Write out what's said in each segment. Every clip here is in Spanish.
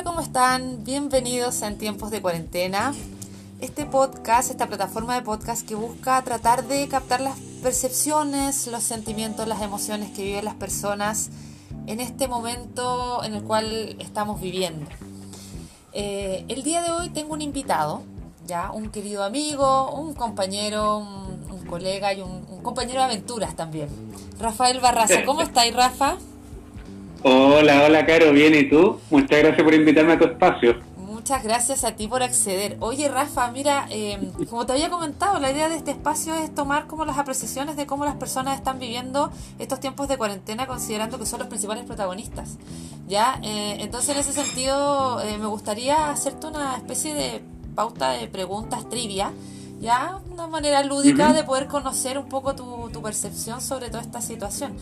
Hola, ¿cómo están? Bienvenidos a En Tiempos de Cuarentena. Este podcast, esta plataforma de podcast que busca tratar de captar las percepciones, los sentimientos, las emociones que viven las personas en este momento en el cual estamos viviendo. Eh, el día de hoy tengo un invitado, ya un querido amigo, un compañero, un, colega y un, un, compañero de aventuras también. Rafael Barraza, ¿cómo estáis, Rafa? Hola, hola, Caro, bien, ¿y tú? Muchas gracias por invitarme a tu espacio. Muchas gracias a ti por acceder. Oye, Rafa, mira, eh, como te había comentado, la idea de este espacio es tomar como las apreciaciones de cómo las personas están viviendo estos tiempos de cuarentena, considerando que son los principales protagonistas. ¿Ya? Eh, entonces, en ese sentido, eh, me gustaría hacerte una especie de pauta de preguntas trivia, ¿ya? Una manera lúdica de poder conocer un poco tu, tu percepción sobre toda esta situación.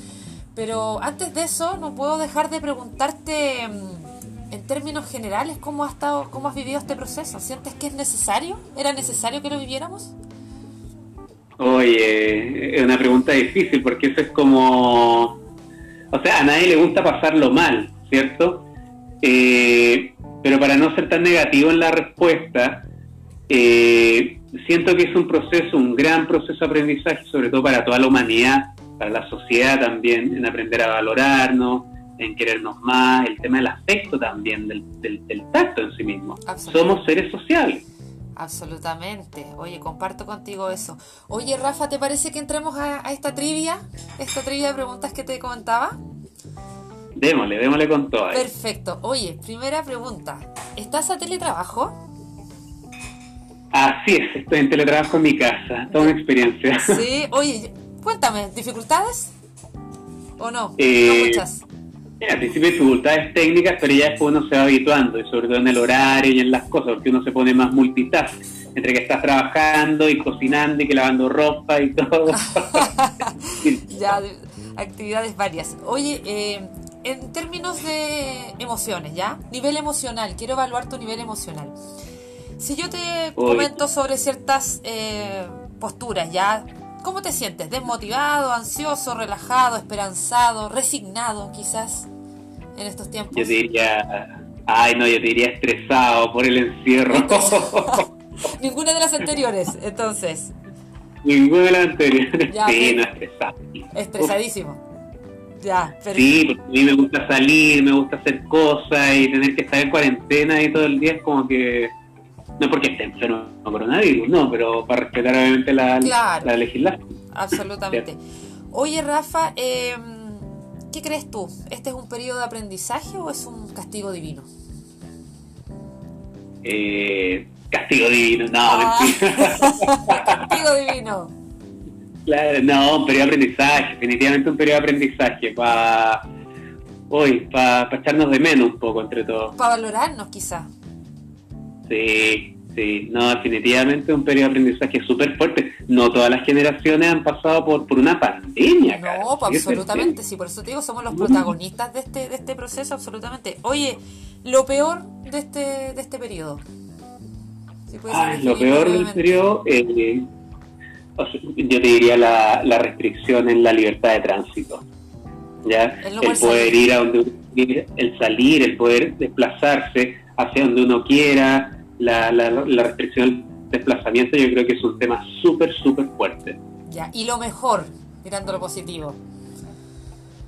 Pero antes de eso, no puedo dejar de preguntarte en términos generales cómo has estado, cómo has vivido este proceso. ¿Sientes que es necesario? ¿Era necesario que lo viviéramos? Oye, es una pregunta difícil porque eso es como, o sea, a nadie le gusta pasarlo mal, ¿cierto? Eh, pero para no ser tan negativo en la respuesta, eh, siento que es un proceso, un gran proceso de aprendizaje, sobre todo para toda la humanidad, para la sociedad también, en aprender a valorarnos, en querernos más, el tema del afecto también, del, del, tacto en sí mismo. Somos seres sociales. Absolutamente. Oye, comparto contigo eso. Oye, Rafa, ¿te parece que entremos a, esta trivia? Esta trivia de preguntas que te comentaba. Démosle, démosle con todo. Perfecto. Oye, primera pregunta. ¿Estás a teletrabajo? Así es, estoy en teletrabajo en mi casa. Toda una experiencia. Sí, oye, Cuéntame, ¿dificultades? ¿O no? Eh, no muchas. al principio dificultades técnicas, pero ya después uno se va habituando, y sobre todo en el horario y en las cosas, porque uno se pone más multitask, entre que estás trabajando y cocinando y que lavando ropa y todo. ya, actividades varias. Oye, eh, en términos de emociones, ¿ya? Nivel emocional, quiero evaluar tu nivel emocional. Si yo te comento sobre ciertas eh, posturas, ¿ya? ¿Cómo te sientes? ¿Desmotivado, ansioso, relajado, esperanzado, resignado quizás en estos tiempos? Yo diría, ay no, yo diría estresado por el encierro. Ninguna de las anteriores, entonces. Ninguna de las anteriores. sí, no, estresado. Estresadísimo. Ya, Sí, porque a mí me gusta salir, me gusta hacer cosas y tener que estar en cuarentena y todo el día es como que no porque esté enfermo coronavirus, no, pero para respetar obviamente la, la legislación. Absolutamente. Oye, Rafa, em, ¿qué crees tú? ¿Este es un periodo de aprendizaje o es un castigo divino? Eh, castigo divino, no, ah. castigo divino. Claro, no, un periodo de aprendizaje, definitivamente un periodo de aprendizaje para hoy, para echarnos de menos un poco entre todos. Para valorarnos quizás. Sí, sí, no, definitivamente un periodo de aprendizaje súper fuerte. No todas las generaciones han pasado por, por una pandemia. No, pues, absolutamente, sí, por eso te digo, somos los protagonistas de este, de este proceso, absolutamente. Oye, lo peor de este, de este periodo. lo peor del periodo, eh, yo te diría la, la restricción en la libertad de tránsito. ¿ya? El, poder ir a donde uno quiere, el salir, el poder desplazarse hacia donde uno quiera, la, la, la restricción del desplazamiento yo creo que es un tema súper, súper fuerte. Ya, y lo mejor, mirando lo positivo.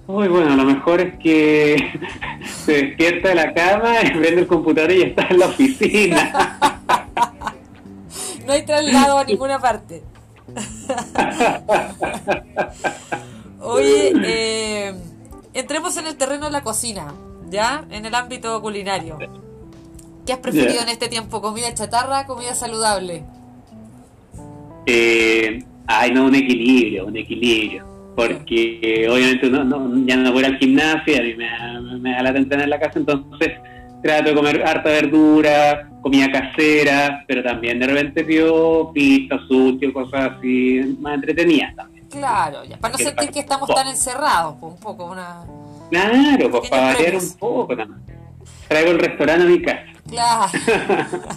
Uy, bueno, lo mejor es que se despierta de la cama, prende el computador y está en la oficina. no hay traslado a ninguna parte. Oye, eh, entremos en el terreno de la cocina, ¿ya? En el ámbito culinario. ¿Qué has preferido en este tiempo? ¿Comida chatarra, comida saludable? Eh, ay, no, un equilibrio, un equilibrio. Porque obviamente uno, no, ya no voy al gimnasio, a mí me, da la tentana en la casa, entonces trato de comer harta verdura, comida casera, pero también de repente pido pizza, sushi, cosas así más entretenidas también. Claro, ya, para no sentir que estamos tan encerrados, pues, un poco, una... Claro, pues para variar un poco también. Traigo el restaurante a mi casa. Claro.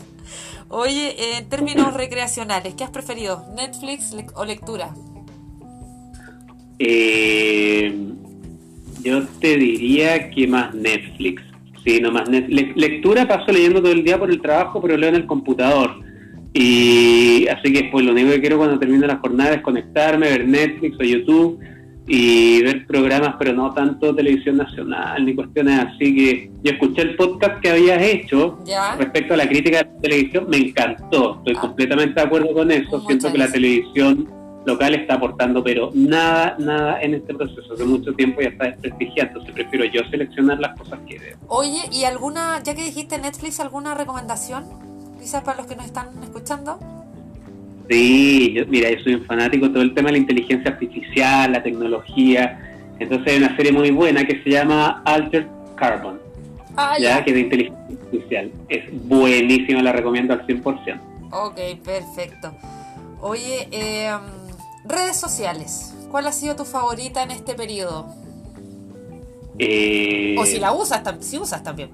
Oye, en términos recreacionales, ¿qué has preferido? ¿Netflix o lectura? Eh, yo te diría que más Netflix. Sí, nomás. lectura paso leyendo todo el día por el trabajo, pero leo en el computador. Y así que pues lo único que quiero cuando termine la jornada es conectarme, ver Netflix o YouTube y ver programas, pero no tanto televisión nacional ni cuestiones así que yo escuché el podcast que habías hecho respecto a la crítica de la televisión, me encantó, estoy ah. completamente de acuerdo con eso, siento que la televisión local está aportando, pero nada, nada en este proceso. Hace mucho tiempo ya está desprestigiado, entonces prefiero yo seleccionar las cosas que veo. Oye, ¿y alguna, ya que dijiste Netflix, alguna recomendación? Quizás para los que nos están escuchando. Sí, yo, mira, yo soy un fanático de todo el tema de la inteligencia artificial, la tecnología. Entonces hay una serie muy buena que se llama Altered Carbon, ah, ya. que es de inteligencia artificial. Es buenísima, la recomiendo al 100%. Ok, perfecto. Oye, eh, Redes sociales. ¿Cuál ha sido tu favorita en este periodo? Eh, o si la usas, si usas también.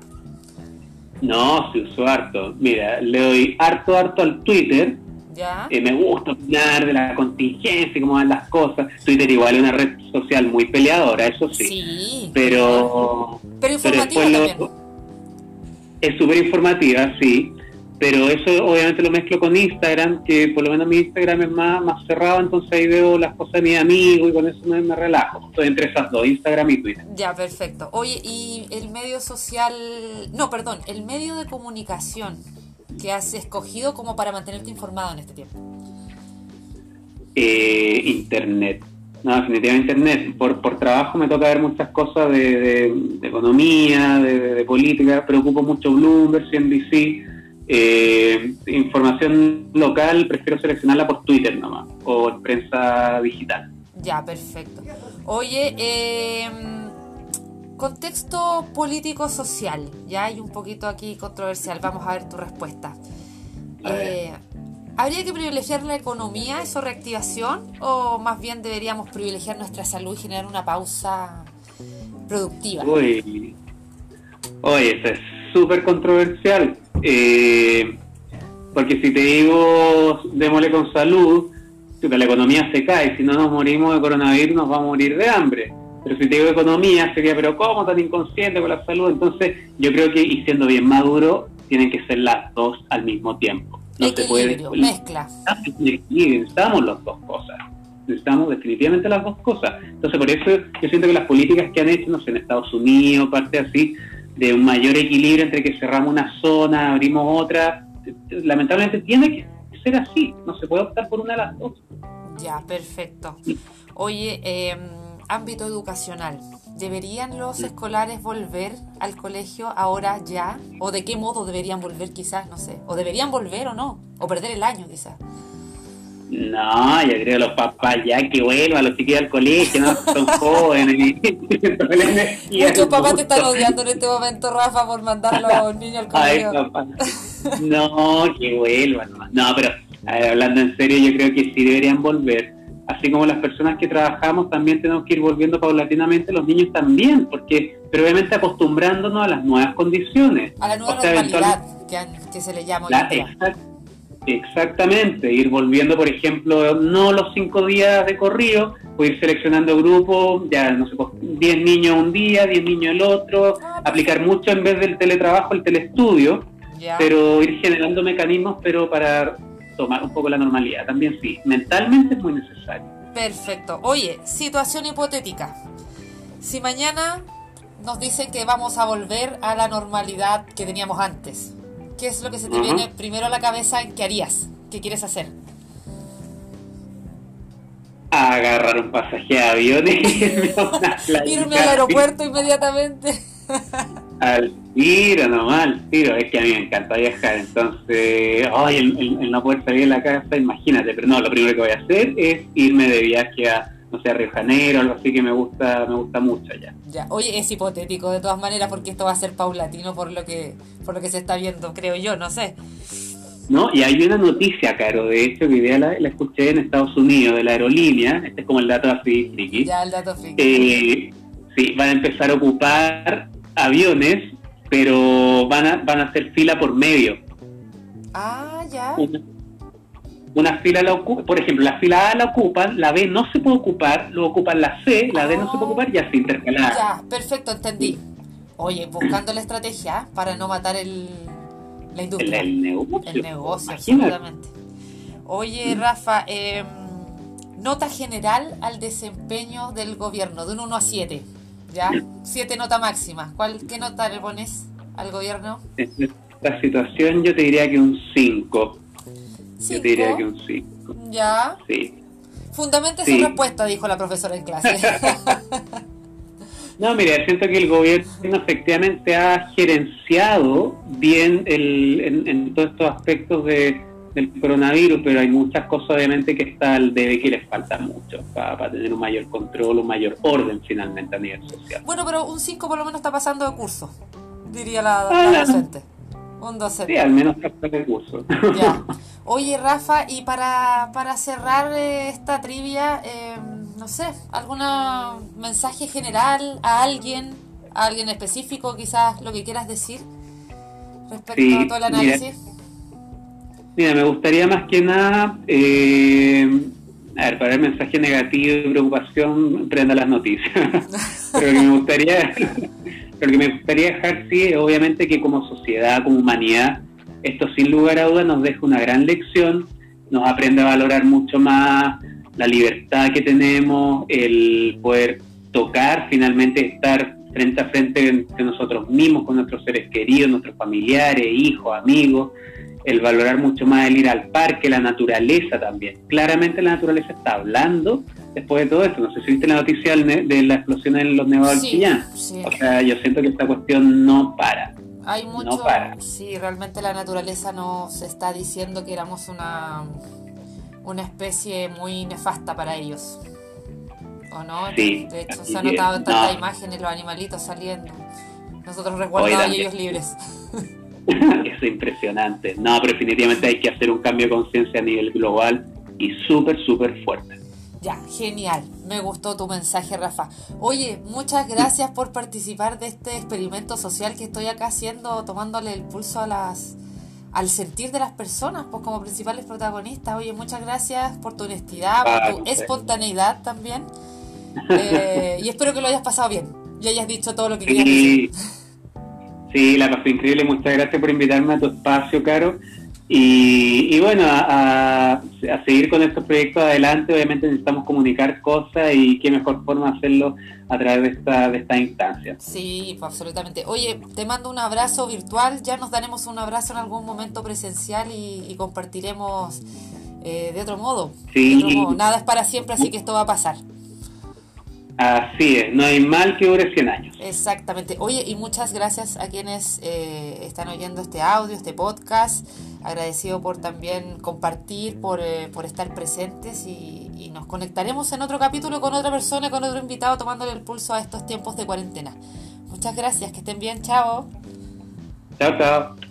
No, si uso harto. Mira, le doy harto, harto al Twitter. ¿Ya? Eh, me gusta opinar de la contingencia y cómo van las cosas. Twitter igual es una red social muy peleadora, eso sí. Sí. Pero... Pero informativa también. es súper informativa, sí pero eso obviamente lo mezclo con Instagram, que por lo menos mi Instagram es más, más cerrado, entonces ahí veo las cosas de mi amigo y con eso me, relajo. Estoy entre esas dos, Instagram y Twitter. Ya, perfecto. Oye, ¿y el medio social, no, perdón, el medio de comunicación que has escogido como para mantenerte informado en este tiempo? Eh, internet. No, definitivamente Internet. Por, por trabajo me toca ver muchas cosas de, economía, de, de, política, preocupo mucho Bloomberg, CNBC eh, información local prefiero seleccionarla por Twitter nomás, o en prensa digital. Ya, perfecto. Oye, eh, contexto político-social, ya hay un poquito aquí controversial, vamos a ver tu respuesta. Eh, ¿Habría que privilegiar la economía, eso reactivación, o más bien deberíamos privilegiar nuestra salud y generar una pausa productiva? Uy, oye, eso es súper controversial eh, porque si te digo, démosle con salud, la economía se cae, si no nos morimos de coronavirus nos vamos a morir de hambre. Pero si te digo economía, sería, pero ¿cómo tan inconsciente con la salud? Entonces, yo creo que, y siendo bien maduro, tienen que ser las dos al mismo tiempo. No se puede. Mezcla. Necesitamos las dos cosas. Necesitamos definitivamente las dos cosas. Entonces, por eso yo siento que las políticas que han hecho, no sé, en Estados Unidos, parte así, de un mayor equilibrio entre que cerramos una zona, abrimos otra. Lamentablemente tiene que ser así, no se puede optar por una de las dos. Ya, perfecto. Oye, em, ámbito educacional, ¿deberían los escolares volver al colegio ahora ya? ¿O de qué modo deberían volver quizás? No sé. ¿O deberían volver o no? ¿O perder el año quizás? No, yo creo que los papás ya que vuelvan, los chiquillos al colegio, ¿no? Son jóvenes. Muchos papás te están odiando en este momento, Rafa, por mandar a los niños al colegio. no, que vuelvan. No, pero hablando en serio, yo creo que sí deberían volver. Así como las personas que trabajamos también tenemos que ir volviendo paulatinamente, los niños también, porque pero obviamente acostumbrándonos a las nuevas condiciones. A la nueva normalidad que, se le llama. exacto Exactamente, ir volviendo, por ejemplo, no los cinco días de corrido, o ir seleccionando grupos, ya no sé, 10 pues, niños un día, 10 niños el otro, aplicar mucho en vez del teletrabajo, el telestudio, pero ir generando mecanismos, pero para tomar un poco la normalidad. También sí, mentalmente es muy necesario. Perfecto. Oye, situación hipotética. Si mañana nos dicen que vamos a volver a la normalidad que teníamos antes, ¿Qué es lo que se te viene primero a la cabeza? ¿Qué harías? ¿Qué quieres hacer? Agarrar un pasaje de avión y irme, al aeropuerto inmediatamente. al tiro nomás, al tiro. Es que a mí me encanta viajar, entonces, ay, el, no poder salir de la casa, imagínate. Pero no, lo primero que voy a hacer es irme de viaje a no sé, Río Janeiro, algo así que me gusta, me gusta mucho ya. Ya, oye, es hipotético de todas maneras porque esto va a ser paulatino por lo que, por lo que se está viendo, creo yo, no sé. No, y hay una noticia, Caro, de hecho, que idea la, escuché en Estados Unidos, de la aerolínea, este es como el dato así, friki. Ya, el dato friki. Eh, sí, van a empezar a ocupar aviones, pero van a, van a hacer fila por medio. Ah, ya una fila la ocupa, por ejemplo, la fila A la ocupan, la B no se puede ocupar, lo ocupan la C, la D no se puede ocupar y así intercalada. Ya, perfecto, entendí. Oye, buscando la estrategia para no matar el, la industria. El, negocio. El negocio, absolutamente. Oye, Rafa, eh, nota general al desempeño del gobierno, de un 1 a 7. ¿Ya? 7 nota máxima. ¿Cuál, ¿Qué nota le pones al gobierno? En esta situación yo te diría que un 5. Yo te diría que un 5. ¿Ya? Sí. Fundamente su respuesta, dijo la profesora en clase. no, mira, siento que el gobierno efectivamente ha gerenciado bien el, en, en todos estos aspectos de del coronavirus, pero hay muchas cosas obviamente que está al debe que les falta mucho para, tener un mayor control, un mayor orden finalmente a nivel social. Bueno, pero un 5 por lo menos está pasando de curso, diría la, ah, docente. Un docente. Sí, al menos está de curso. Ya. Oye, Rafa, y para, para cerrar eh, esta trivia, eh, no sé, ¿algún mensaje general a alguien, a alguien específico, quizás lo que quieras decir respecto a todo el análisis? Mira, me gustaría más que nada, eh, a ver, para el mensaje negativo y preocupación, prenda las noticias. pero lo que me gustaría, pero que me gustaría dejar sí es obviamente que como sociedad, como humanidad, esto sin lugar a dudas nos deja una gran lección, nos aprende a valorar mucho más la libertad que tenemos, el poder tocar, finalmente estar frente a frente con nosotros mismos, con nuestros seres queridos, nuestros familiares, hijos, amigos, el valorar mucho más el ir al parque, la naturaleza también. Claramente la naturaleza está hablando después de todo esto. No sé si viste la noticia de la explosión en los nevados sí, O sea, yo siento que esta cuestión no para. Hay mucho, no para. sí, realmente la naturaleza nos está diciendo que éramos una, una especie muy nefasta para ellos. ¿O no? Sí, de hecho, se ha notado en tantas imágenes los animalitos saliendo. Nosotros resguardados y ellos libres. es impresionante. No, pero definitivamente hay que hacer un cambio de conciencia a nivel global y súper, súper fuerte. Ya, genial. Me gustó tu mensaje, Rafa. Oye, muchas gracias por participar de este experimento social que estoy acá haciendo, tomándole el pulso a las al sentir de las personas, pues como principales protagonistas. Oye, muchas gracias por tu honestidad, por tu espontaneidad también. Eh, y espero que lo hayas pasado bien y hayas dicho todo lo que querías decir. Sí, la pasé increíble. Muchas gracias por invitarme a tu espacio, Caro. Y, bueno, a, seguir con estos proyectos adelante, obviamente necesitamos comunicar cosas y qué mejor forma hacerlo a través de esta, de esta instancia. Sí, pues, absolutamente. Oye, te mando un abrazo virtual, ya nos daremos un abrazo en algún momento presencial y, compartiremos eh, de otro modo. Sí. De otro modo. Nada es para siempre, así que esto va a pasar. Así es, no hay mal que dure 100 años. Exactamente. Oye, y muchas gracias a quienes eh, están oyendo este audio, este podcast. Agradecido por también compartir, por, eh, por estar presentes y, y, nos conectaremos en otro capítulo con otra persona, con otro invitado, tomándole el pulso a estos tiempos de cuarentena. Muchas gracias, que estén bien, chao. Chao, chao.